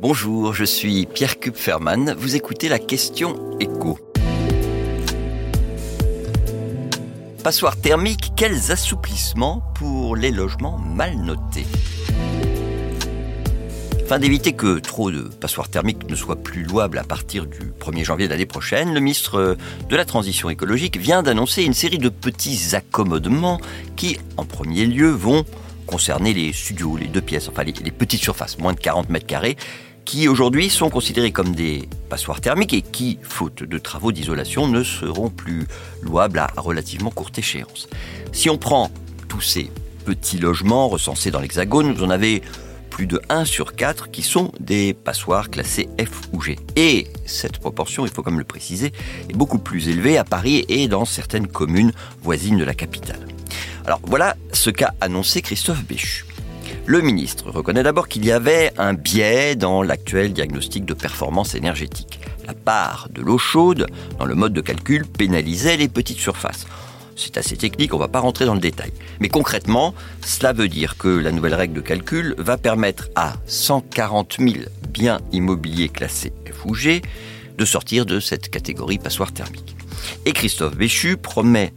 Bonjour, je suis Pierre Kupferman. Vous écoutez la question écho. Passoire thermique, quels assouplissements pour les logements mal notés? Afin d'éviter que trop de passoires thermiques ne soient plus louables à partir du 1er janvier de l'année prochaine, le ministre de la Transition écologique vient d'annoncer une série de petits accommodements qui, en premier lieu, vont concerner les studios, les deux pièces, enfin les, petites surfaces, moins de 40 mètres carrés, qui aujourd'hui sont considérés comme des passoires thermiques et qui, faute de travaux d'isolation, ne seront plus louables à relativement courte échéance. Si on prend tous ces petits logements recensés dans l'Hexagone, vous en avez plus de 1 sur 4 qui sont des passoires classées F ou G. Et cette proportion, il faut comme le préciser, est beaucoup plus élevée à Paris et dans certaines communes voisines de la capitale. Alors voilà ce qu'a annoncé Christophe Béchu. Le ministre reconnaît d'abord qu'il y avait un biais dans l'actuel diagnostic de performance énergétique. La part de l'eau chaude dans le mode de calcul pénalisait les petites surfaces. C'est assez technique, on ne va pas rentrer dans le détail. Mais concrètement, cela veut dire que la nouvelle règle de calcul va permettre à 140 000 biens immobiliers classés F de sortir de cette catégorie passoire thermique. Et Christophe Béchu promet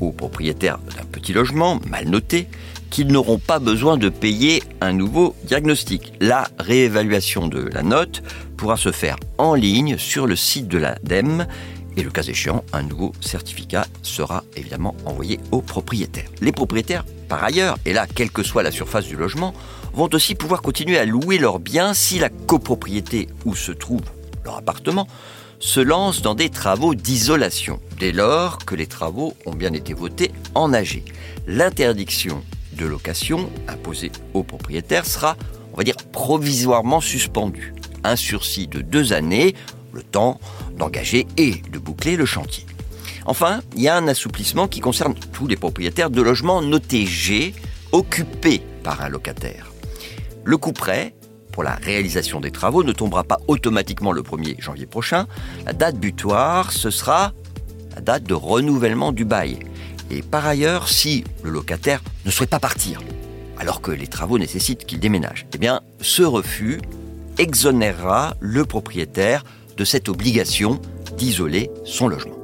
aux propriétaires d'un petit logement mal noté qu'ils n'auront pas besoin de payer un nouveau diagnostic. La réévaluation de la note pourra se faire en ligne sur le site de l'ADEME et le cas échéant, un nouveau certificat sera évidemment envoyé aux propriétaires. Les propriétaires, par ailleurs, et là, quelle que soit la surface du logement, vont aussi pouvoir continuer à louer leurs biens si la copropriété où se trouve leur appartement se lance dans des travaux d'isolation, dès lors que les travaux ont bien été votés en AG. L'interdiction de location imposée aux propriétaires sera, on va dire, provisoirement suspendue. Un sursis de deux années, le temps d'engager et de boucler le chantier. Enfin, il y a un assouplissement qui concerne tous les propriétaires de logements notés G occupés par un locataire. Le coût prêt pour la réalisation des travaux ne tombera pas automatiquement le 1er janvier prochain. La date butoir, ce sera la date de renouvellement du bail. Et par ailleurs, si le locataire ne souhaite pas partir, alors que les travaux nécessitent qu'il déménage, eh bien, ce refus exonérera le propriétaire de cette obligation d'isoler son logement.